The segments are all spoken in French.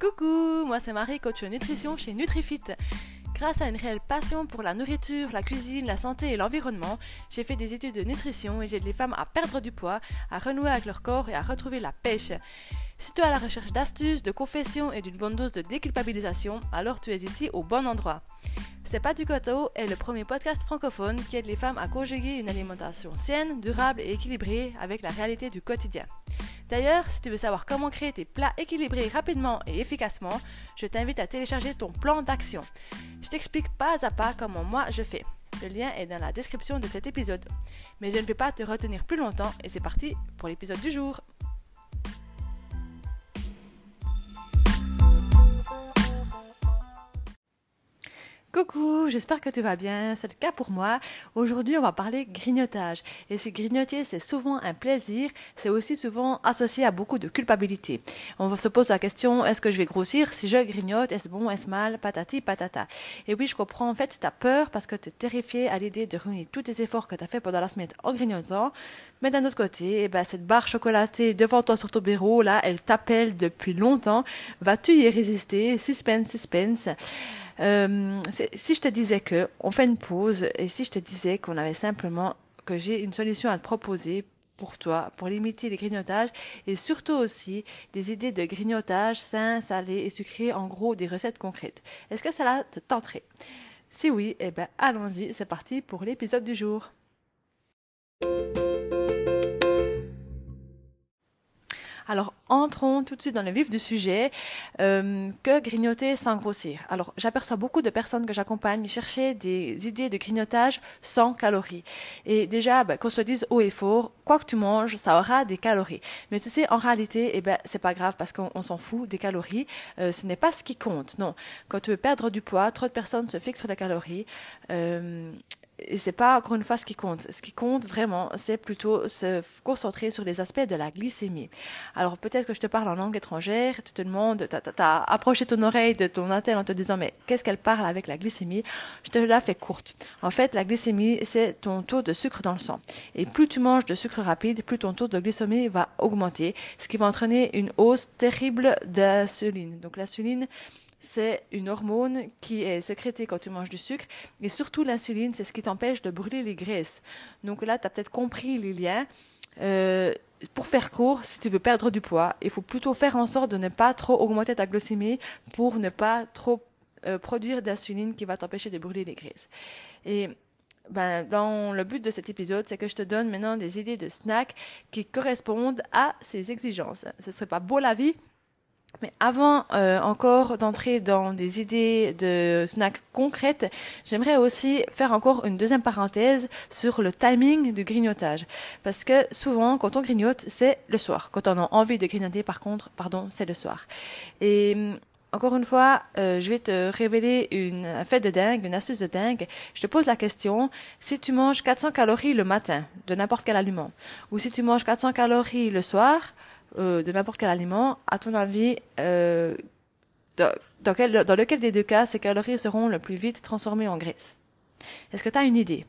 Coucou, moi c'est Marie, coach nutrition chez Nutrifit. Grâce à une réelle passion pour la nourriture, la cuisine, la santé et l'environnement, j'ai fait des études de nutrition et j'aide les femmes à perdre du poids, à renouer avec leur corps et à retrouver la pêche. Si tu es à la recherche d'astuces, de confessions et d'une bonne dose de déculpabilisation, alors tu es ici au bon endroit. C'est pas du coteau est le premier podcast francophone qui aide les femmes à conjuguer une alimentation saine, durable et équilibrée avec la réalité du quotidien. D'ailleurs, si tu veux savoir comment créer tes plats équilibrés rapidement et efficacement, je t'invite à télécharger ton plan d'action. Je t'explique pas à pas comment moi je fais. Le lien est dans la description de cet épisode. Mais je ne vais pas te retenir plus longtemps et c'est parti pour l'épisode du jour. Coucou, j'espère que tu vas bien, c'est le cas pour moi. Aujourd'hui, on va parler grignotage. Et si grignoter, c'est souvent un plaisir, c'est aussi souvent associé à beaucoup de culpabilité. On se pose la question, est-ce que je vais grossir si je grignote? Est-ce bon, est-ce mal? Patati, patata. Et oui, je comprends, en fait, tu as peur parce que tu es terrifié à l'idée de ruiner tous tes efforts que tu as fait pendant la semaine en grignotant. Mais d'un autre côté, eh ben, cette barre chocolatée devant toi sur ton bureau, là, elle t'appelle depuis longtemps. Vas-tu y résister? Suspense, suspense. Euh, si je te disais que on fait une pause et si je te disais qu'on avait simplement que j'ai une solution à te proposer pour toi, pour limiter les grignotages et surtout aussi des idées de grignotage sain, salé et sucré, en gros des recettes concrètes. Est-ce que cela te tenterait Si oui, eh ben allons-y, c'est parti pour l'épisode du jour. Alors, entrons tout de suite dans le vif du sujet. Euh, que grignoter sans grossir Alors, j'aperçois beaucoup de personnes que j'accompagne chercher des idées de grignotage sans calories. Et déjà, ben, qu'on se dise haut et fort, quoi que tu manges, ça aura des calories. Mais tu sais, en réalité, eh ben, c'est pas grave parce qu'on s'en fout des calories. Euh, ce n'est pas ce qui compte. Non. Quand tu veux perdre du poids, trop de personnes se fixent sur les calories. Euh, et c'est pas encore une fois ce qui compte. Ce qui compte vraiment, c'est plutôt se concentrer sur les aspects de la glycémie. Alors peut-être que je te parle en langue étrangère, tu te demandes, tu as, approché ton oreille de ton attel en te disant mais qu'est-ce qu'elle parle avec la glycémie? Je te la fais courte. En fait, la glycémie, c'est ton taux de sucre dans le sang. Et plus tu manges de sucre rapide, plus ton taux de glycémie va augmenter, ce qui va entraîner une hausse terrible d'insuline. Donc l'insuline, c'est une hormone qui est sécrétée quand tu manges du sucre. Et surtout, l'insuline, c'est ce qui t'empêche de brûler les graisses. Donc là, tu as peut-être compris les liens. Euh, pour faire court, si tu veux perdre du poids, il faut plutôt faire en sorte de ne pas trop augmenter ta glycémie pour ne pas trop euh, produire d'insuline qui va t'empêcher de brûler les graisses. Et ben, dans le but de cet épisode, c'est que je te donne maintenant des idées de snacks qui correspondent à ces exigences. Ce serait pas beau la vie mais avant euh, encore d'entrer dans des idées de snacks concrètes, j'aimerais aussi faire encore une deuxième parenthèse sur le timing du grignotage. Parce que souvent, quand on grignote, c'est le soir. Quand on a envie de grignoter, par contre, pardon, c'est le soir. Et hum, encore une fois, euh, je vais te révéler une fête de dingue, une astuce de dingue. Je te pose la question, si tu manges 400 calories le matin de n'importe quel aliment, ou si tu manges 400 calories le soir, euh, de n'importe quel aliment, à ton avis, euh, dans, quel, dans lequel des deux cas ces calories seront le plus vite transformées en graisse? Est-ce que tu as une idée?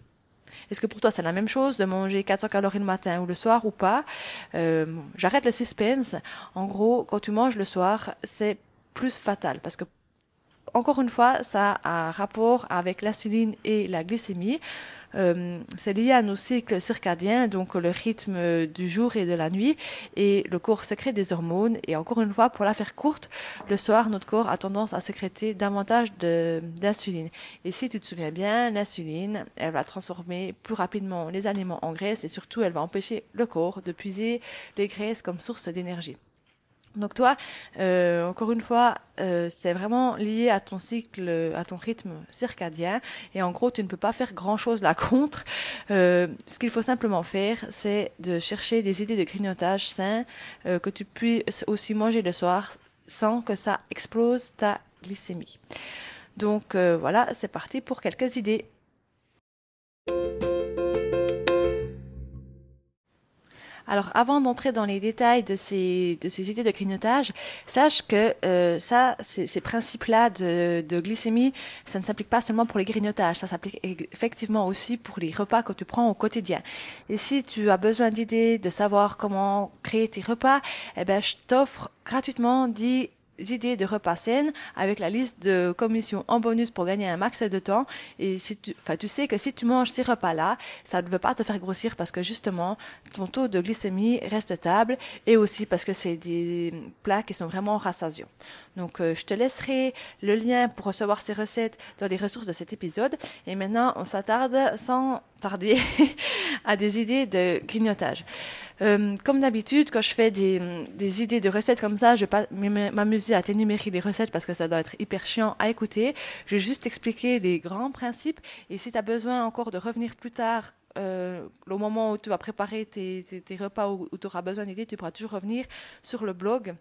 Est-ce que pour toi c'est la même chose de manger 400 calories le matin ou le soir ou pas? Euh, J'arrête le suspense. En gros, quand tu manges le soir, c'est plus fatal parce que encore une fois, ça a un rapport avec l'insuline et la glycémie. Euh, c'est lié à nos cycles circadiens, donc le rythme du jour et de la nuit, et le corps sécrète des hormones. Et encore une fois, pour la faire courte, le soir, notre corps a tendance à sécréter davantage d'insuline. Et si tu te souviens bien, l'insuline, elle va transformer plus rapidement les aliments en graisse et surtout, elle va empêcher le corps de puiser les graisses comme source d'énergie. Donc toi, euh, encore une fois, euh, c'est vraiment lié à ton cycle, à ton rythme circadien. Et en gros, tu ne peux pas faire grand-chose là contre. Euh, ce qu'il faut simplement faire, c'est de chercher des idées de grignotage sain que tu puisses aussi manger le soir sans que ça explose ta glycémie. Donc voilà, c'est parti pour quelques idées. Alors, avant d'entrer dans les détails de ces, de ces idées de grignotage, sache que euh, ça, ces, ces principes-là de, de, glycémie, ça ne s'applique pas seulement pour les grignotages, ça s'applique effectivement aussi pour les repas que tu prends au quotidien. Et si tu as besoin d'idées, de savoir comment créer tes repas, eh ben, je t'offre gratuitement 10 idées de repas saines avec la liste de commissions en bonus pour gagner un max de temps. Et si tu, enfin, tu sais que si tu manges ces repas-là, ça ne veut pas te faire grossir parce que justement, ton taux de glycémie reste stable et aussi parce que c'est des plats qui sont vraiment rassasiants. Donc, euh, je te laisserai le lien pour recevoir ces recettes dans les ressources de cet épisode. Et maintenant, on s'attarde sans tarder à des idées de grignotage. Euh, comme d'habitude, quand je fais des, idées de recettes comme ça, je vais pas m'amuser à t'énumérer les recettes parce que ça doit être hyper chiant à écouter. Je vais juste expliquer les grands principes. Et si tu as besoin encore de revenir plus tard euh, au moment où tu vas préparer tes repas ou où tu auras besoin d'idées, tu pourras toujours revenir sur le blog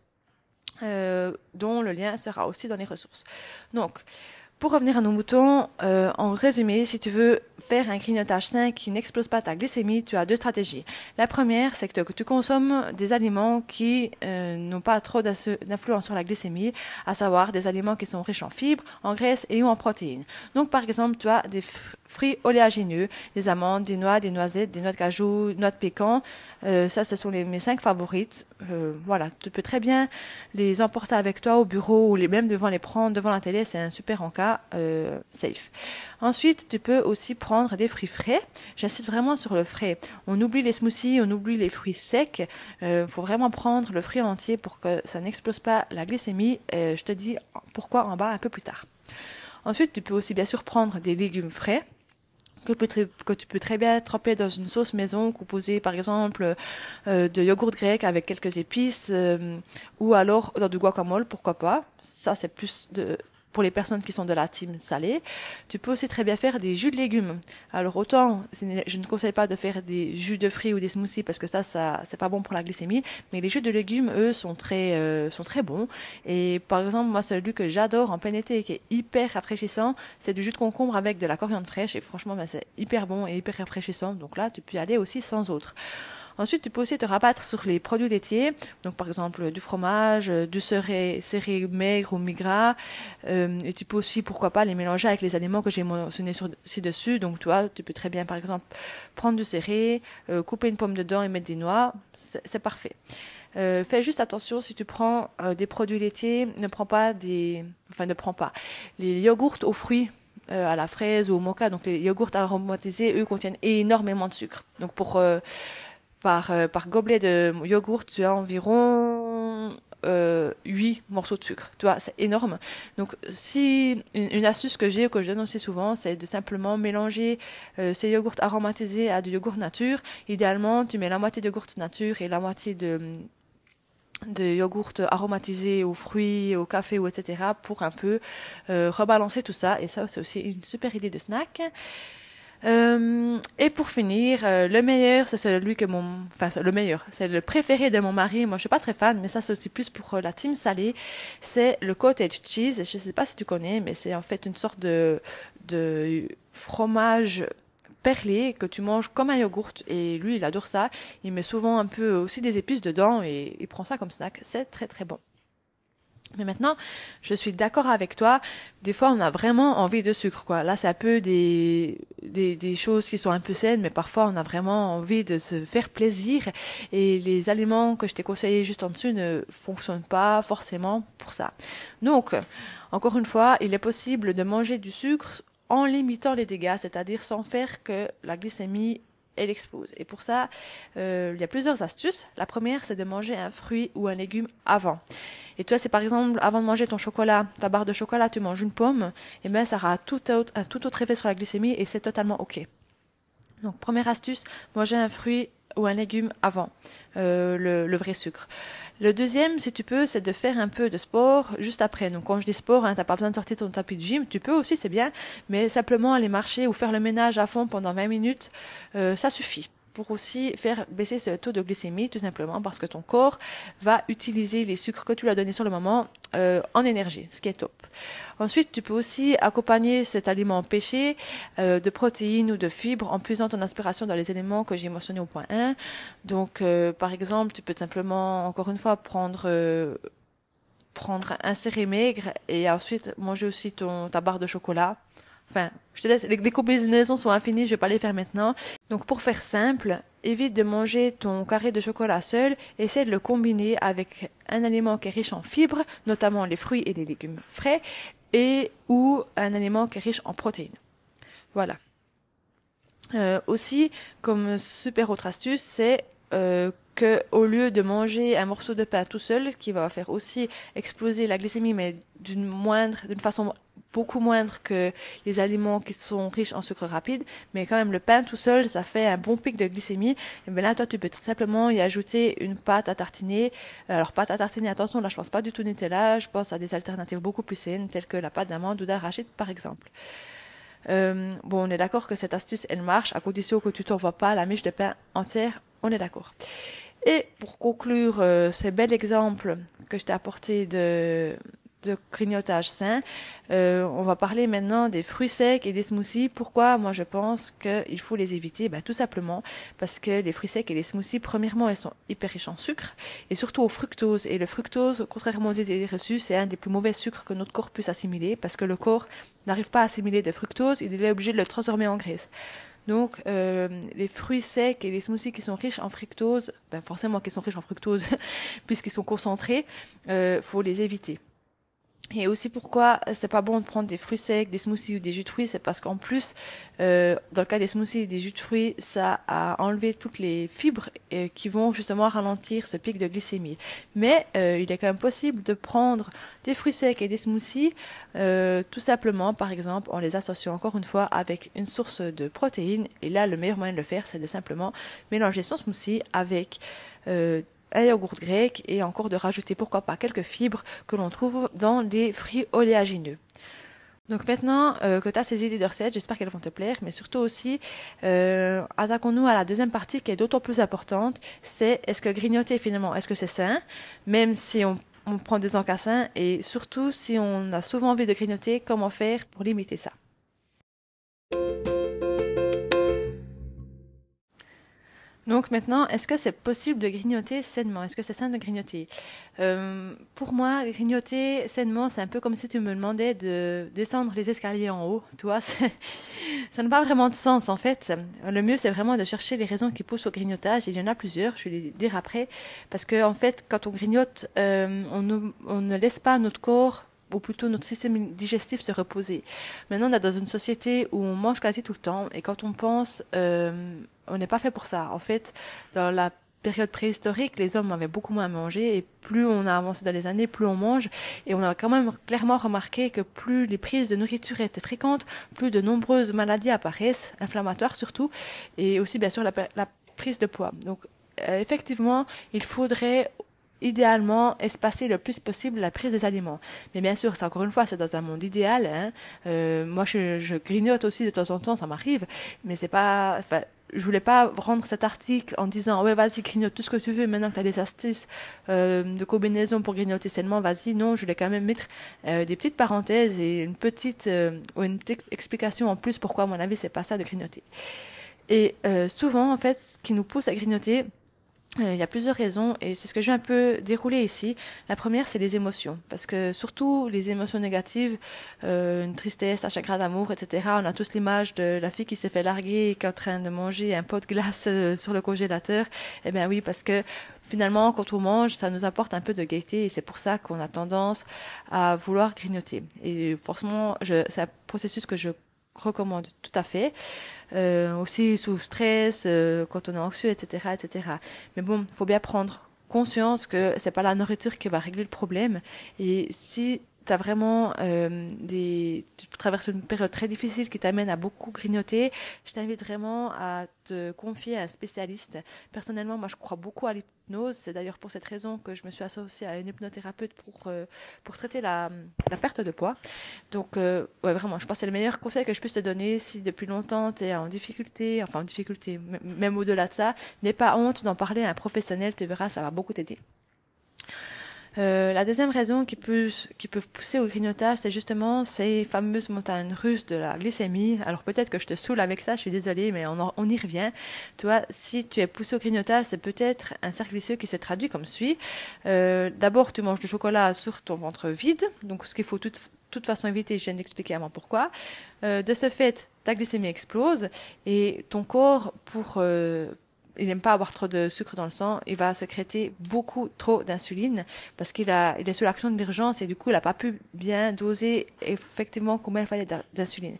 euh, dont le lien sera aussi dans les ressources. Donc, pour revenir à nos moutons, euh, en résumé, si tu veux faire un grignotage sain qui n'explose pas ta glycémie, tu as deux stratégies. La première, c'est que, tu consommes des aliments qui euh, n'ont pas trop d'influence sur la glycémie, à savoir des aliments qui sont riches en fibres, en graisses et ou en protéines. Donc, par exemple, tu as des fruits oléagineux, des amandes, des noix, des noisettes, des noix de cajou, noix de pécan. Euh, ça, ce sont mes cinq favorites. Euh, voilà, tu peux très bien les emporter avec toi au bureau ou les même devant les prendre devant la télé. C'est un super encas euh, safe. Ensuite, tu peux aussi prendre des fruits frais. J'insiste vraiment sur le frais. On oublie les smoothies, on oublie les fruits secs. Il euh, faut vraiment prendre le fruit entier pour que ça n'explose pas la glycémie. je te dis pourquoi en bas un peu plus tard. Ensuite, tu peux aussi bien sûr prendre des légumes frais que, tu peux très bien tremper dans une sauce maison composée par exemple euh, de yogourt grec avec quelques épices euh, ou alors dans du guacamole, pourquoi pas. Ça c'est plus de, pour les personnes qui sont de la team salée. Tu peux aussi très bien faire des jus de légumes. Alors autant, je ne conseille pas de faire des jus de fruits ou des smoothies parce que ça, ça c'est pas bon pour la glycémie. Mais les jus de légumes, eux, sont très, euh, sont très bons. Et par exemple, moi, celui que j'adore en plein été et qui est hyper rafraîchissant, c'est du jus de concombre avec de la coriandre fraîche. Et franchement, ben, c'est hyper bon et hyper rafraîchissant. Donc là, tu peux y aller aussi sans autre. Ensuite, tu peux aussi te rabattre sur les produits laitiers, donc par exemple du fromage, euh, du serré, maigre ou migras, euh, et tu peux aussi, pourquoi pas, les mélanger avec les aliments que j'ai mentionnés ci-dessus. Donc, toi, tu peux très bien, par exemple, prendre du serré, euh, couper une pomme dedans et mettre des noix, c'est parfait. fais juste attention si tu prends des produits laitiers, ne prends pas des, enfin ne prends pas les yogourts aux fruits à la fraise ou au mocha. Donc les yogourts aromatisés, eux, contiennent énormément de sucre. Donc pour par, euh, par gobelet de yogourt, tu as environ euh, 8 morceaux de sucre. Tu vois, c'est énorme. Donc, si une, astuce que j'ai ou que je donne aussi souvent, c'est de simplement mélanger euh, ces yogourts aromatisés à du yogourt nature. Idéalement, tu mets la moitié de yogourt nature et la moitié de de yogourt aromatisé aux fruits, au café ou etc. pour un peu euh, rebalancer tout ça. Et ça, c'est aussi une super idée de snack. Euh, et pour finir, euh, le meilleur, c'est celui que mon, enfin le meilleur, c'est le préféré de mon mari. Moi, je suis pas très fan, mais ça c'est aussi plus pour euh, la team salée. C'est le cottage cheese. Je sais pas si tu connais, mais c'est en fait une sorte de de fromage perlé que tu manges comme un yogourt et lui il adore ça. Il met souvent un peu aussi des épices dedans et il prend ça comme snack. C'est très très bon. Mais maintenant, je suis d'accord avec toi. Des fois, on a vraiment envie de sucre, quoi. Là, c'est un peu des, des, des, choses qui sont un peu saines, mais parfois, on a vraiment envie de se faire plaisir. Et les aliments que je t'ai conseillés juste en dessus ne fonctionnent pas forcément pour ça. Donc, encore une fois, il est possible de manger du sucre en limitant les dégâts, c'est-à-dire sans faire que la glycémie elle explose. Et pour ça, euh, il y a plusieurs astuces. La première, c'est de manger un fruit ou un légume avant. Et toi, c'est par exemple, avant de manger ton chocolat, ta barre de chocolat, tu manges une pomme, et bien ça aura tout autre, un tout autre effet sur la glycémie et c'est totalement OK. Donc, première astuce, manger un fruit ou un légume avant euh, le, vrai sucre. Le deuxième, si tu peux, c'est de faire un peu de sport juste après. Donc quand je dis sport, hein, t'as pas besoin de sortir ton tapis de gym. Tu peux aussi, c'est bien, mais simplement aller marcher ou faire le ménage à fond pendant 20 minutes, euh, ça suffit pour aussi faire baisser ce taux de glycémie, tout simplement parce que ton corps va utiliser les sucres que tu lui as donnés sur le moment euh, en énergie, ce qui est top. Ensuite, tu peux aussi accompagner cet aliment pêché euh, de protéines ou de fibres en puisant ton inspiration dans les éléments que j'ai mentionnés au point 1. Donc, euh, par exemple, tu peux simplement, encore une fois, prendre euh, prendre un serré maigre et ensuite manger aussi ton, ta barre de chocolat Enfin, je te laisse, les, les combinaisons sont infinies, je vais pas les faire maintenant. Donc pour faire simple, évite de manger ton carré de chocolat seul, essaie de le combiner avec un aliment qui est riche en fibres, notamment les fruits et les légumes frais, et ou un aliment qui est riche en protéines. Voilà. Euh, aussi, comme super autre astuce, c'est euh, que au lieu de manger un morceau de pain tout seul, qui va faire aussi exploser la glycémie, mais d'une moindre, d'une façon beaucoup moindre que les aliments qui sont riches en sucre rapide, mais quand même le pain tout seul, ça fait un bon pic de glycémie. Et bien là, toi, tu peux tout simplement y ajouter une pâte à tartiner. Alors pâte à tartiner, attention, là, je pense pas du tout Nutella, je pense à des alternatives beaucoup plus saines, telles que la pâte d'amande ou d'arachide, par exemple. Euh, bon, on est d'accord que cette astuce, elle marche, à condition que tu t'envoies pas la miche de pain entière, on est d'accord. Et pour conclure euh, ce bel exemple que je t'ai apporté de, de grignotage sain, euh, on va parler maintenant des fruits secs et des smoothies. Pourquoi? Moi je pense qu'il faut les éviter ben, Tout simplement parce que les fruits secs et les smoothies, premièrement, elles sont hyper riches en sucre et surtout au fructose. Et le fructose, contrairement aux idées reçues, c'est un des plus mauvais sucres que notre corps puisse assimiler parce que le corps n'arrive pas à assimiler de fructose, il est obligé de le transformer en graisse. Donc, euh, les fruits secs et les smoothies qui sont riches en fructose, ben forcément qu'ils sont riches en fructose, puisqu'ils sont concentrés, euh, faut les éviter. Et aussi pourquoi c'est pas bon de prendre des fruits secs, des smoothies ou des jus de fruits, c'est parce qu'en plus, euh, dans le cas des smoothies et des jus de fruits, ça a enlevé toutes les fibres euh, qui vont justement ralentir ce pic de glycémie. Mais euh, il est quand même possible de prendre des fruits secs et des smoothies, euh, tout simplement, par exemple, en les associant encore une fois avec une source de protéines. Et là, le meilleur moyen de le faire, c'est de simplement mélanger son smoothie avec euh, un yaourt grec et encore de rajouter pourquoi pas quelques fibres que l'on trouve dans des fruits oléagineux. Donc maintenant euh, que tu as ces idées de recettes, j'espère qu'elles vont te plaire, mais surtout aussi, euh, attaquons-nous à la deuxième partie qui est d'autant plus importante, c'est est-ce que grignoter finalement, est-ce que c'est sain, même si on, on prend des encassins, et surtout si on a souvent envie de grignoter, comment faire pour limiter ça? Donc maintenant, est-ce que c'est possible de grignoter sainement? Est-ce que c'est sain de grignoter? Euh, Pour moi, grignoter sainement, c'est un peu comme si tu me demandais de descendre les escaliers en haut. Tu vois, ça n'a pas vraiment de sens en fait. Le mieux, c'est vraiment de chercher les raisons qui poussent au grignotage. Il y en a plusieurs, je vais les dire après. Parce que en fait, quand on grignote, euh, on, ne, on ne laisse pas notre corps ou plutôt notre système digestif se reposer. Maintenant, on est dans une société où on mange quasi tout le temps, et quand on pense, euh, on n'est pas fait pour ça. En fait, dans la période préhistorique, les hommes avaient beaucoup moins à manger, et plus on a avancé dans les années, plus on mange, et on a quand même clairement remarqué que plus les prises de nourriture étaient fréquentes, plus de nombreuses maladies apparaissent, inflammatoires surtout, et aussi bien sûr la, prise de poids. Donc, euh, effectivement, il faudrait idéalement espacer le plus possible la prise des aliments. Mais bien sûr, c'est encore une fois, c'est dans un monde idéal. Hein. Euh, moi, je, je, grignote aussi de temps en temps, ça m'arrive, mais c'est pas. Enfin, je voulais pas rendre cet article en disant ouais vas-y grignote tout ce que tu veux maintenant que tu as des astuces euh, de combinaison pour grignoter sainement vas-y non je voulais quand même mettre euh, des petites parenthèses et une petite euh, ou une petite explication en plus pourquoi à mon avis c'est pas ça de grignoter et euh, souvent en fait ce qui nous pousse à grignoter il y a plusieurs raisons et c'est ce que je vais un peu dérouler ici. La première, c'est les émotions, parce que surtout les émotions négatives, euh, une tristesse, un chagrin d'amour, etc. On a tous l'image de la fille qui s'est fait larguer et qui est en train de manger un pot de glace euh, sur le congélateur. Eh bien oui, parce que finalement, quand on mange, ça nous apporte un peu de gaieté et c'est pour ça qu'on a tendance à vouloir grignoter. Et forcément, c'est un processus que je recommande tout à fait. Euh, aussi sous stress, euh, quand on est anxieux, etc., etc. Mais bon, faut bien prendre conscience que c'est pas la nourriture qui va régler le problème. Et si tu euh, tu traverses une période très difficile qui t'amène à beaucoup grignoter, je t'invite vraiment à te confier à un spécialiste. Personnellement, moi je crois beaucoup à l'hypnose, c'est d'ailleurs pour cette raison que je me suis associée à une hypnothérapeute pour euh, pour traiter la, la perte de poids. Donc euh, ouais, vraiment, je pense que c'est le meilleur conseil que je puisse te donner si depuis longtemps tu es en difficulté, enfin en difficulté, même au-delà de ça, n'aie pas honte d'en parler à un professionnel, tu verras, ça va beaucoup t'aider. Euh, la deuxième raison qui peut, qui pousser au grignotage, c'est justement ces fameuses montagnes russes de la glycémie. Alors peut-être que je te saoule avec ça, je suis désolée, mais on, on y revient. Toi, si tu es poussé au grignotage, c'est peut-être un cercle vicieux qui se traduit comme suit. Euh, D'abord, tu manges du chocolat sur ton ventre vide, donc ce qu'il faut de toute façon éviter, je viens d'expliquer avant pourquoi. Euh, de ce fait, ta glycémie explose et ton corps, pour... Il n'aime pas avoir trop de sucre dans le sang, il va sécréter beaucoup trop d'insuline parce qu'il a, il est sous l'action de l'urgence et du coup, il n'a pas pu bien doser effectivement combien il fallait d'insuline.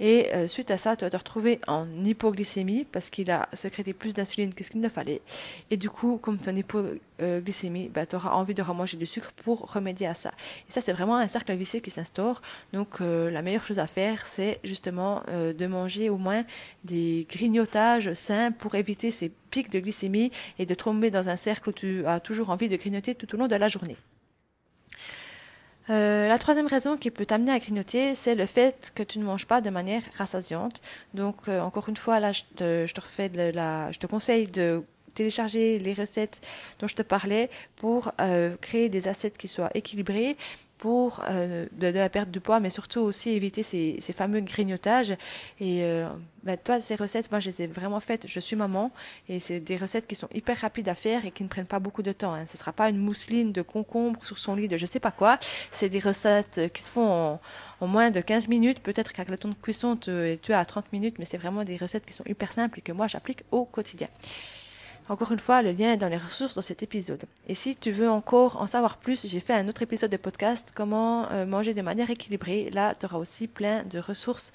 Et euh, suite à ça, tu vas te retrouver en hypoglycémie parce qu'il a sécrété plus d'insuline que ce qu'il ne fallait. Et du coup, comme tu es en hypoglycémie, bah, tu auras envie de remanger du sucre pour remédier à ça. Et ça, c'est vraiment un cercle vicieux qui s'instaure. Donc, euh, la meilleure chose à faire, c'est justement euh, de manger au moins des grignotages sains pour éviter ces pics de glycémie et de tomber dans un cercle où tu as toujours envie de grignoter tout au long de la journée. Euh, la troisième raison qui peut t'amener à grignoter, c'est le fait que tu ne manges pas de manière rassasiante. Donc, euh, encore une fois, là, je te, conseille de télécharger les recettes dont je te parlais pour euh, créer des assiettes qui soient équilibrées, pour euh, de, la perte de poids, mais surtout aussi éviter ces, ces fameux grignotages. Et euh, bah, toi, ces recettes, moi, je les ai vraiment faites. Je suis maman et c'est des recettes qui sont hyper rapides à faire et qui ne prennent pas beaucoup de temps. Hein. Ce ne sera pas une mousseline de concombre sur son lit de je sais pas quoi. C'est des recettes qui se font en, moins de 15 minutes. Peut-être qu'avec le temps de cuisson, tu, tu es à 30 minutes, mais c'est vraiment des recettes qui sont hyper simples et que moi, j'applique au quotidien. Encore une fois, le lien est dans les ressources dans cet épisode. Et si tu veux encore en savoir plus, j'ai fait un autre épisode de podcast, comment euh, manger de manière équilibrée. Là, tu auras aussi plein de ressources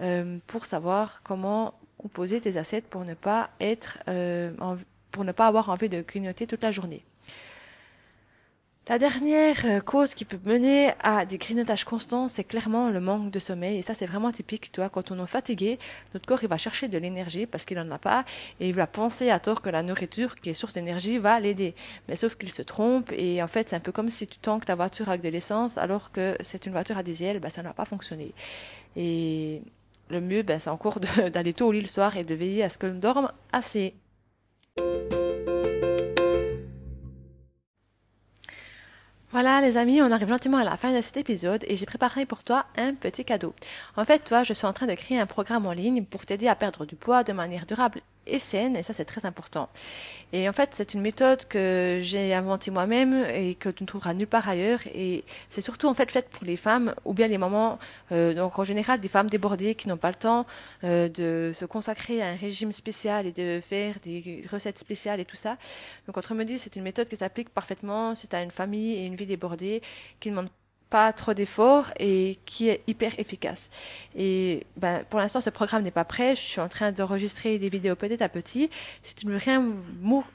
euh, pour savoir comment composer tes assiettes pour ne pas être, euh, pour ne pas avoir envie de grignoter toute la journée. La dernière euh, cause qui peut mener à des grignotages constants, c'est clairement le manque de sommeil. Et ça, c'est vraiment typique. Toi, quand on est fatigué, notre corps, il va chercher de l'énergie parce qu'il n'en a pas. Et il va penser à tort que la nourriture, qui est source d'énergie, va l'aider. Mais sauf qu'il se trompe. Et en fait, c'est un peu comme si tu tankes ta voiture avec de l'essence alors que c'est une voiture à diesel. Ben, ça n'a pas fonctionné. Et le mieux, ben, c'est encore d'aller tôt au lit le soir et de veiller à ce que l'on dorme assez. Voilà les amis, on arrive gentiment à la fin de cet épisode et j'ai préparé pour toi un petit cadeau. En fait, toi, je suis en train de créer un programme en ligne pour t'aider à perdre du poids de manière durable et saine, et ça c'est très important. Et en fait, c'est une méthode que j'ai inventée moi-même et que tu ne trouveras nulle part ailleurs. Et c'est surtout en fait faite pour les femmes ou bien les mamans, euh, donc en général des femmes débordées qui n'ont pas le temps euh, de se consacrer à un régime spécial et de faire des recettes spéciales et tout ça. Donc autrement dit, c'est une méthode qui s'applique parfaitement si tu as une famille et une vie débordée qui ne demande pas trop d'efforts et qui est hyper efficace. Et ben, pour l'instant, ce programme n'est pas prêt. Je suis en train d'enregistrer des vidéos petit à petit. Si tu ne veux rien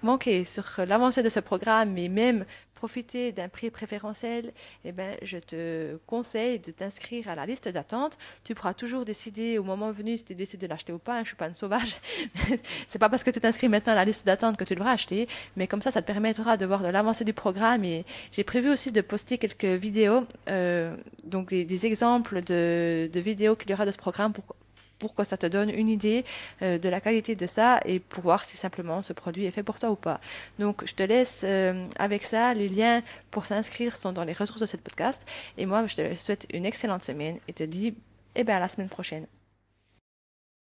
manquer sur l'avancée de ce programme, mais même profiter d'un prix préférentiel, eh ben, je te conseille de t'inscrire à la liste d'attente. Tu pourras toujours décider au moment venu si tu décides de l'acheter ou pas. Je suis pas une sauvage. c'est pas parce que tu t'inscris maintenant à la liste d'attente que tu devras acheter, mais comme ça, ça te permettra de voir de l'avancée du programme. Et j'ai prévu aussi de poster quelques vidéos, euh, donc des, des exemples de, de vidéos qu'il y aura de ce programme pour pour que ça te donne une idée euh, de la qualité de ça et pour voir si simplement ce produit est fait pour toi ou pas. Donc je te laisse euh, avec ça. Les liens pour s'inscrire sont dans les ressources de ce podcast. Et moi, je te souhaite une excellente semaine et te dis eh bien, à la semaine prochaine.